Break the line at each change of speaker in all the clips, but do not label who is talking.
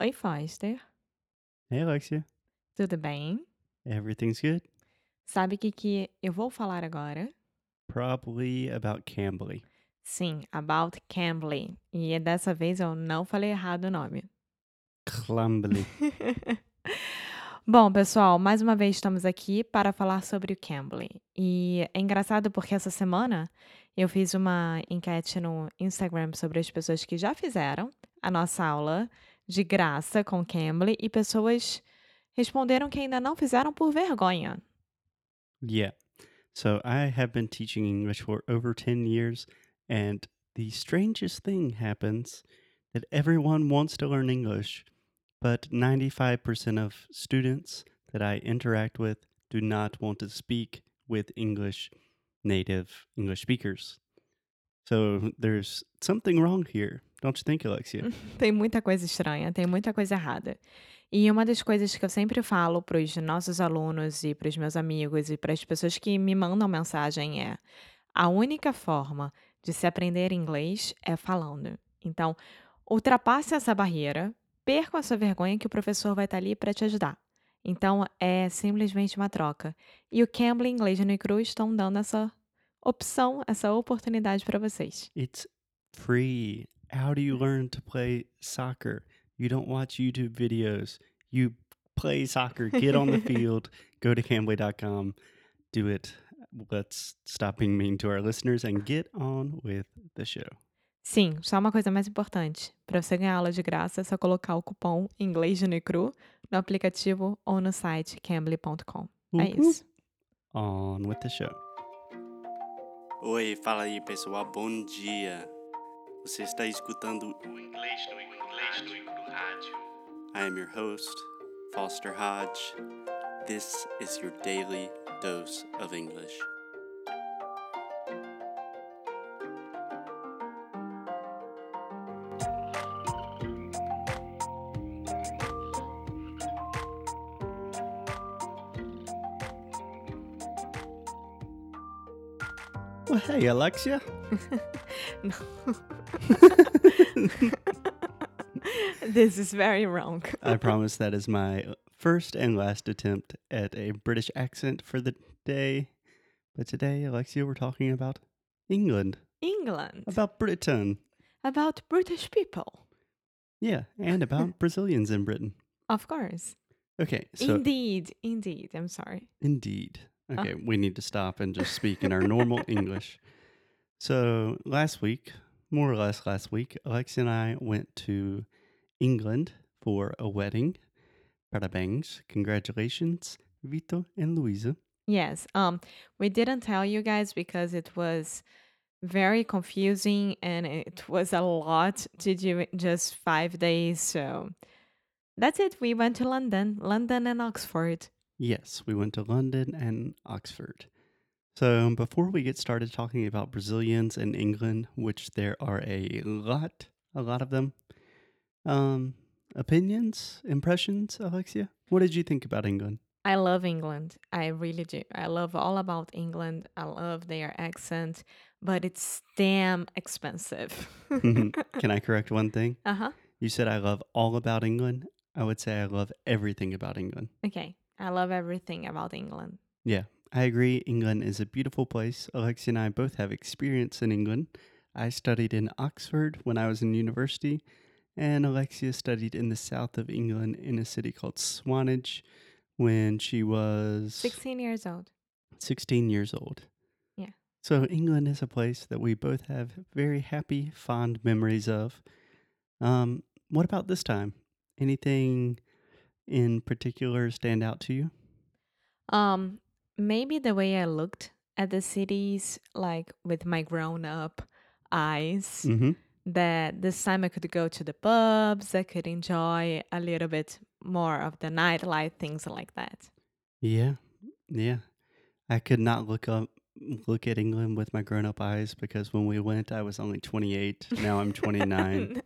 Oi, Foster.
Hey, Alexia.
Tudo bem?
Everything's good?
Sabe o que, que eu vou falar agora?
Probably about Cambly.
Sim, about Cambly. E dessa vez eu não falei errado o nome.
Clumbly.
Bom, pessoal, mais uma vez estamos aqui para falar sobre o Cambly. E é engraçado porque essa semana eu fiz uma enquete no Instagram sobre as pessoas que já fizeram a nossa aula de graça com Cambly e pessoas responderam que ainda não fizeram por vergonha.
yeah. So I have been teaching English for over 10 years, and the strangest thing happens that everyone wants to learn English, but 95% of students that I interact with do not want to speak with English native English speakers. So there's something wrong here, don't you think, Alexia?
Tem muita coisa estranha, tem muita coisa errada. E uma das coisas que eu sempre falo para os nossos alunos e para os meus amigos e para as pessoas que me mandam mensagem é: a única forma de se aprender inglês é falando. Então, ultrapasse essa barreira, perca a sua vergonha que o professor vai estar ali para te ajudar. Então, é simplesmente uma troca. E o Cambly Inglês no Cru estão dando essa opção, essa oportunidade para vocês.
It's free. How do you learn to play soccer? You don't watch YouTube videos. You play soccer. Get on the field. Go to Cambly.com. Do it. Let's stop being mean to our listeners and get on with the show.
Sim, só uma coisa mais importante. Para você ganhar aula de graça, é só colocar o cupom inglês no Cru no aplicativo ou no site cambly.com. É isso.
On with the show. Oi, fala aí, pessoal. Bom dia. Você está escutando o Inglês no Inglês no Rádio. I am your host, Foster Hodge. This is your daily dose of English. Well, hey, Alexia.
This is very wrong.
I promise that is my first and last attempt at a British accent for the day. But today, Alexia, we're talking about England,
England.
about Britain.
About British people.
Yeah, and about Brazilians in Britain.
Of course.
Okay, so
Indeed. Indeed. I'm sorry.
indeed. Okay, we need to stop and just speak in our normal English. So last week, more or less last week, Alexia and I went to England for a wedding. Parabéns, congratulations, Vito and Louisa.
Yes. Um, we didn't tell you guys because it was very confusing and it was a lot to do in just five days. So that's it. We went to London, London and Oxford.
Yes, we went to London and Oxford. So, before we get started talking about Brazilians in England, which there are a lot, a lot of them, um, opinions, impressions, Alexia? What did you think about England?
I love England. I really do. I love all about England. I love their accent, but it's damn expensive.
Can I correct one thing?
uh huh.
You said I love all about England. I would say I love everything about England.
Okay. I love everything about England.
Yeah, I agree. England is a beautiful place. Alexia and I both have experience in England. I studied in Oxford when I was in university, and Alexia studied in the south of England in a city called Swanage when she was
16 years old.
16 years old.
Yeah.
So England is a place that we both have very happy, fond memories of. Um, what about this time? Anything in particular stand out to you?
Um, maybe the way I looked at the cities, like with my grown up eyes,
Mm-hmm.
that this time I could go to the pubs, I could enjoy a little bit more of the nightlife, things like that.
Yeah, yeah. I could not look up look at England with my grown up eyes because when we went, I was only 28. Now I'm 29.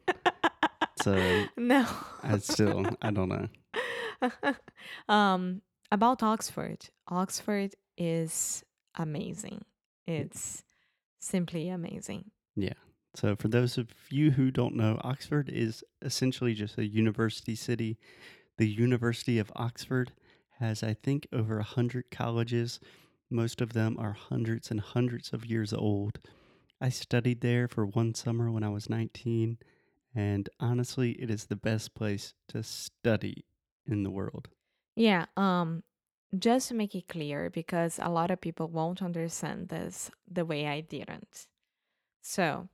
so
no.
I still, I don't know.
um, about Oxford. Oxford is amazing. It's simply amazing. Yeah.
So, for those of you who don't know, Oxford is essentially just a university city. The University of Oxford has, I think, over 100 colleges. Most of them are hundreds and hundreds of years old. I studied there for one summer when I was 19, and honestly, it is the best place to study in the world.
Yeah, um, just to make it clear, because a lot of people won't understand this the way I didn't. So,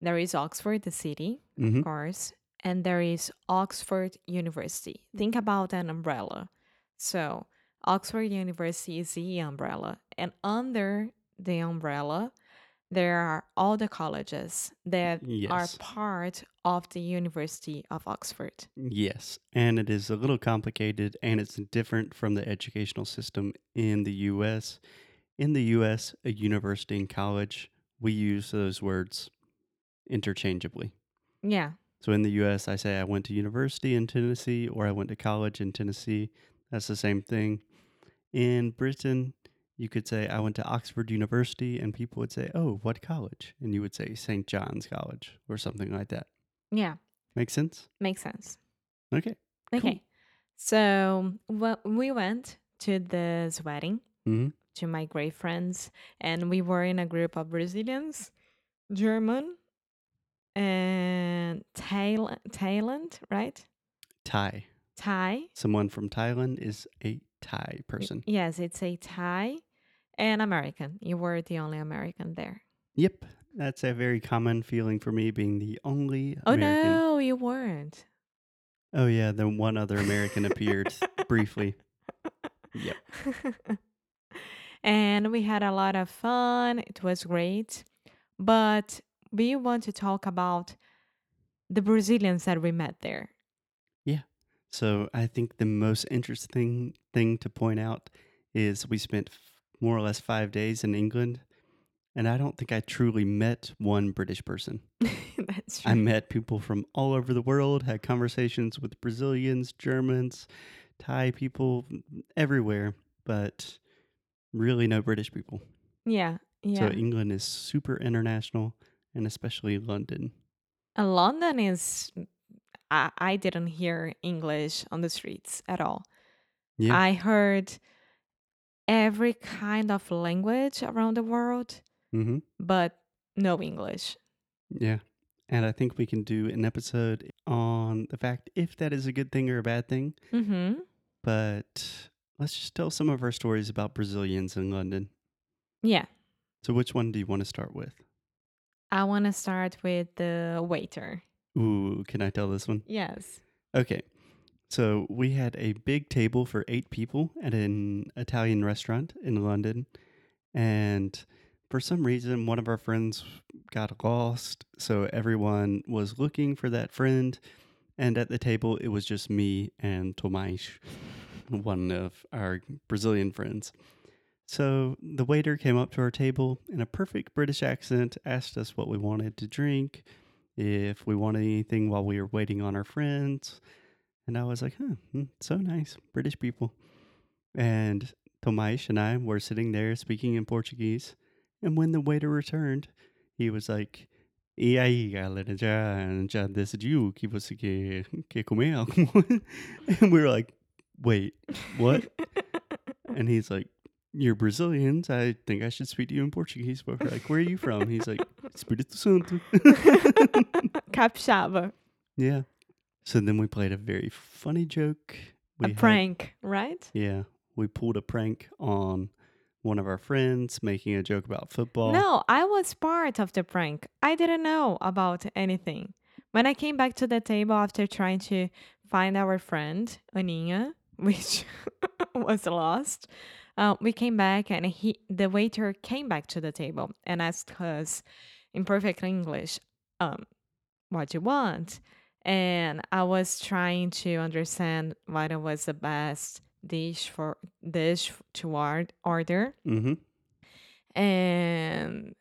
there is Oxford, the city,
hmm
of course, and there is Oxford University. Think about an umbrella. So, Oxford University is the umbrella, and under the umbrella, there are all the colleges that are part of the University of Oxford.
Yes, and it is a little complicated and it's different from the educational system in the US. In the US, a university and college, we use those words interchangeably.
Yeah,
So in the US, I say I went to university in Tennessee or I went to college in Tennessee. That's the same thing. In Britain, you could say I went to Oxford University and people would say, "Oh, what college?" And you would say St. John's College or something like that.
yeah,
Make sense?
makes sense.
Okay. Cool.
Okay, so well, we went to this wedding
Mhm.
to my great friends, and we were in a group of Brazilians, German, and Thailand, Thailand, right?
Thai.
Thai.
Someone from Thailand is a Thai person.
Yes, it's a Thai and American. You were the only American there.
Yep. That's a very common feeling for me being the only
Oh
American.
no, you weren't.
Oh yeah, then one other American appeared briefly. Yep.
and we had a lot of fun. It was great. But we want to talk about the Brazilians that we met there.
Yeah. So I think the most interesting thing to point out is we spent more or less five days in England, and I don't think I truly met one British person.
That's true.
I met people from all over the world, had conversations with Brazilians, Germans, Thai people, everywhere, but really no British people.
Yeah, Yeah. So.
England is super international, and especially London.
And London is. I, I didn't hear English on the streets at all.
Yeah.
I heard every kind of language around the world,
Mm-hmm.
but no English.
Yeah. And I think we can do an episode on the fact if that is a good thing or a bad thing.
Mm-hmm.
But let's just tell some of our stories about Brazilians in London.
Yeah.
So, which one do you want to start with?
I want to start with the waiter.
Ooh, can I tell this one?
Yes.
Okay. So, we had a big table for eight people at an Italian restaurant in London. And for some reason, one of our friends got lost. So, everyone was looking for that friend. And at the table, it was just me and Tomás, one of our Brazilian friends. So the waiter came up to our table in a perfect British accent, asked us what we wanted to drink, if we wanted anything while we were waiting on our friends. And I was like, huh, hmm, so nice, British people. And Tomás and I were sitting there speaking in Portuguese. And when the waiter returned, he was like, E aí, galera, já, já decidiu que você quer, quer comer and we were like, wait, what? And he's like, You're Brazilians. I think I should speak to you in Portuguese. But we're like, Where are you from? He's like, Espírito Santo.
Capixaba.
yeah. So then we played a very funny joke.
A
had-
prank, right?
yeah. We pulled a prank on one of our friends making a joke about football.
No, I was part of the prank. I didn't know about anything. When I came back to the table after trying to find our friend, Aninha, which was lost, uh, we came back and he, the waiter came back to the table and asked us in perfect English, um, what do you want? And I was trying to understand what was the best dish for dish to order
Mm-hmm.
and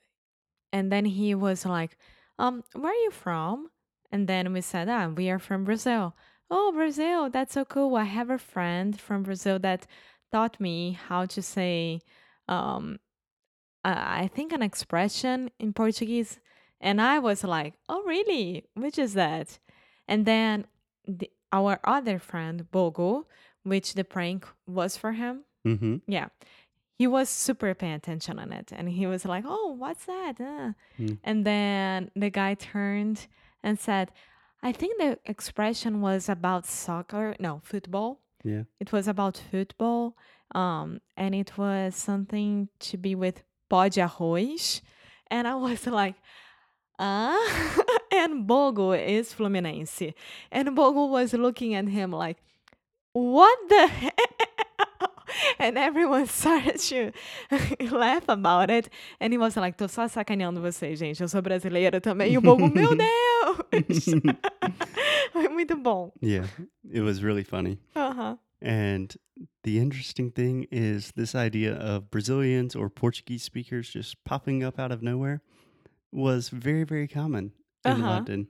and then he was like um where are you from and then we said ah we are from brazil oh brazil that's so cool i have a friend from brazil that taught me how to say um uh, i think an expression in portuguese And I was like, oh, really? Which is that? And then the, our other friend, Bogo, which the prank was for him,
Mm-hmm.
yeah, he was super paying attention on it. And he was like, oh, what's that? Uh.
Mm.
And then the guy turned and said, I think the expression was about soccer, no, football.
Yeah.
It was about football. Um, and it was something to be with pó de arroz. And I was like, ah. and Bogo is Fluminense. And Bogo was looking at him like, what the hell? And everyone started to laugh about it. And he was like, tô só sacaneando vocês, gente. Eu sou brasileira também. E o Bogo, meu Deus! Foi muito bom.
Yeah. It was really funny.
Aham.
And the interesting thing is this idea of Brazilians or Portuguese speakers just popping up out of nowhere was very, very common in
Uh-huh.
London.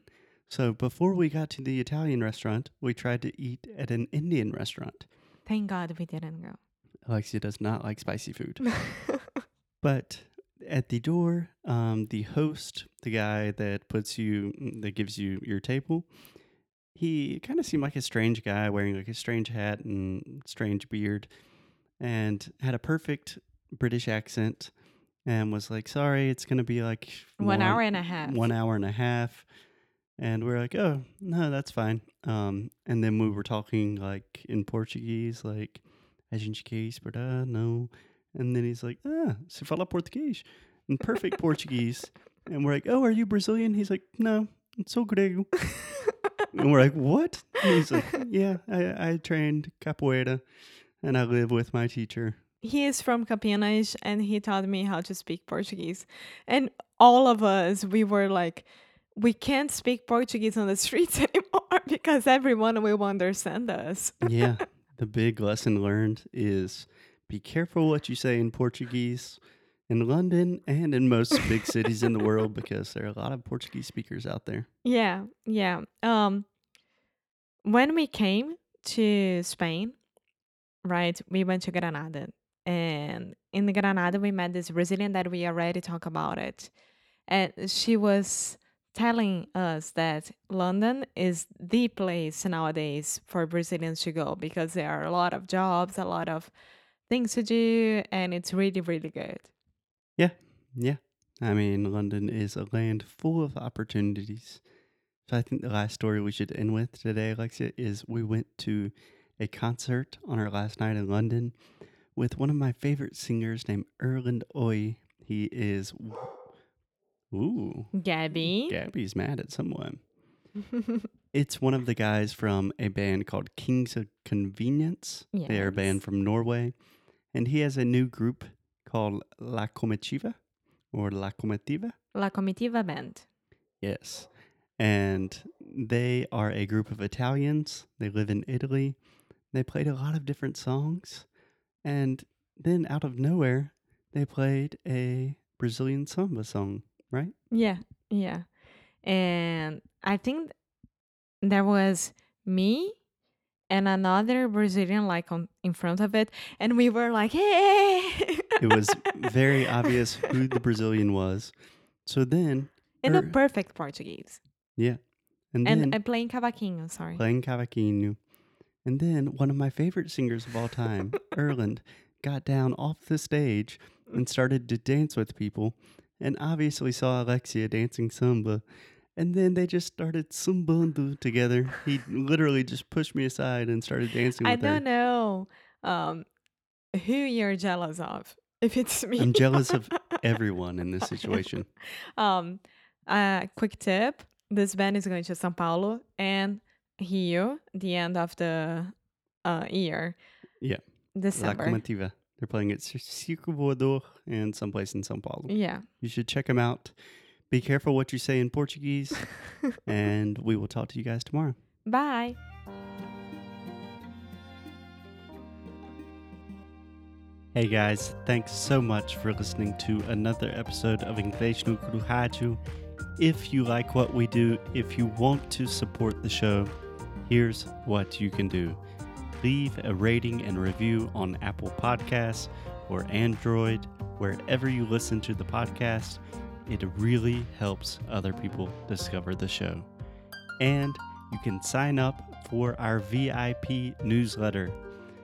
So before we got to the Italian restaurant, we tried to eat at an Indian restaurant.
Thank God we didn't go.
Alexia does not like spicy food. But at the door, um, the host, the guy that puts you, that gives you your table, he kind of seemed like a strange guy wearing like a strange hat and strange beard and had a perfect British accent and was like, sorry, it's going to be like
One hour and a half.
One hour and a half. And we're like, oh, no, that's fine. Um, and then we were talking like in Portuguese, like, a gente quer esperar, no. And then he's like, ah, se fala português. In perfect Portuguese. And we're like, oh, are you Brazilian? He's like, no, it's so grego. and we're like, what? And he's like, yeah, I, I trained capoeira and I live with my teacher.
He is from Campinas and he taught me how to speak Portuguese. And all of us, we were like, we can't speak Portuguese on the streets anymore because everyone will understand us.
yeah. The big lesson learned is be careful what you say in Portuguese in London and in most big cities in the world because there are a lot of Portuguese speakers out there.
Yeah, yeah. Um, when we came to Spain, right, we went to Granada, and in Granada we met this Brazilian that we already talked about it, and she was telling us that London is the place nowadays for Brazilians to go because there are a lot of jobs, a lot of things to do, and it's really, really good.
Yeah. Yeah. I mean, London is a land full of opportunities. So I think the last story we should end with today, Alexia, is we went to a concert on our last night in London with one of my favorite singers named Erlend Øye. He is. Ooh.
Gabby.
Gabby's mad at someone. It's one of the guys from a band called Kings of Convenience. They are a band from Norway. And he has a new group called La Comitiva or La Comitiva.
La Comitiva Band.
Yes. And they are a group of Italians. They live in Italy. They played a lot of different songs. And then out of nowhere, they played a Brazilian samba song, right?
Yeah, yeah. And I think there was me and another Brazilian like on in front of it, and we were like, "Hey!"
It was very obvious who the Brazilian was. So then,
in a
Er-
perfect Portuguese,
yeah. And
and
then
uh, playing cavaquinho. Sorry.
playing cavaquinho. And then one of my favorite singers of all time, Erlend, got down off the stage and started to dance with people and obviously saw Alexia dancing samba. And then they just started sambando together. He literally just pushed me aside and started dancing
I
with her.
don't know um, who you're jealous of. If it's me,
I'm jealous of everyone in this situation.
um, uh, quick tip: this band is going to São Paulo and Rio the end of the uh, year.
Yeah. La
December.
Comitiva. They're playing at Circo Voador and someplace in Sao Paulo.
yeah.
You should check them out. Be careful what you say in Portuguese, and we will talk to you guys tomorrow.
Bye.
Hey guys, thanks so much for listening to another episode of Inglês no Rádio. If you like what we do, if you want to support the show, here's what you can do. Leave a rating and review on Apple Podcasts or Android, wherever you listen to the podcast. It really helps other people discover the show. And you can sign up for our VIP newsletter.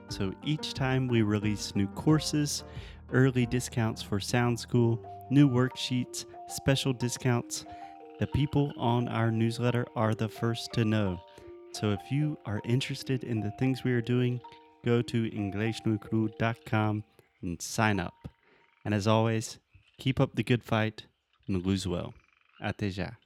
So each time we release new courses, early discounts for Sound School, new worksheets, special discounts, the people on our newsletter are the first to know. So if you are interested in the things we are doing, go to inglesnucru.com and sign up. And as always, keep up the good fight and lose well. Até já.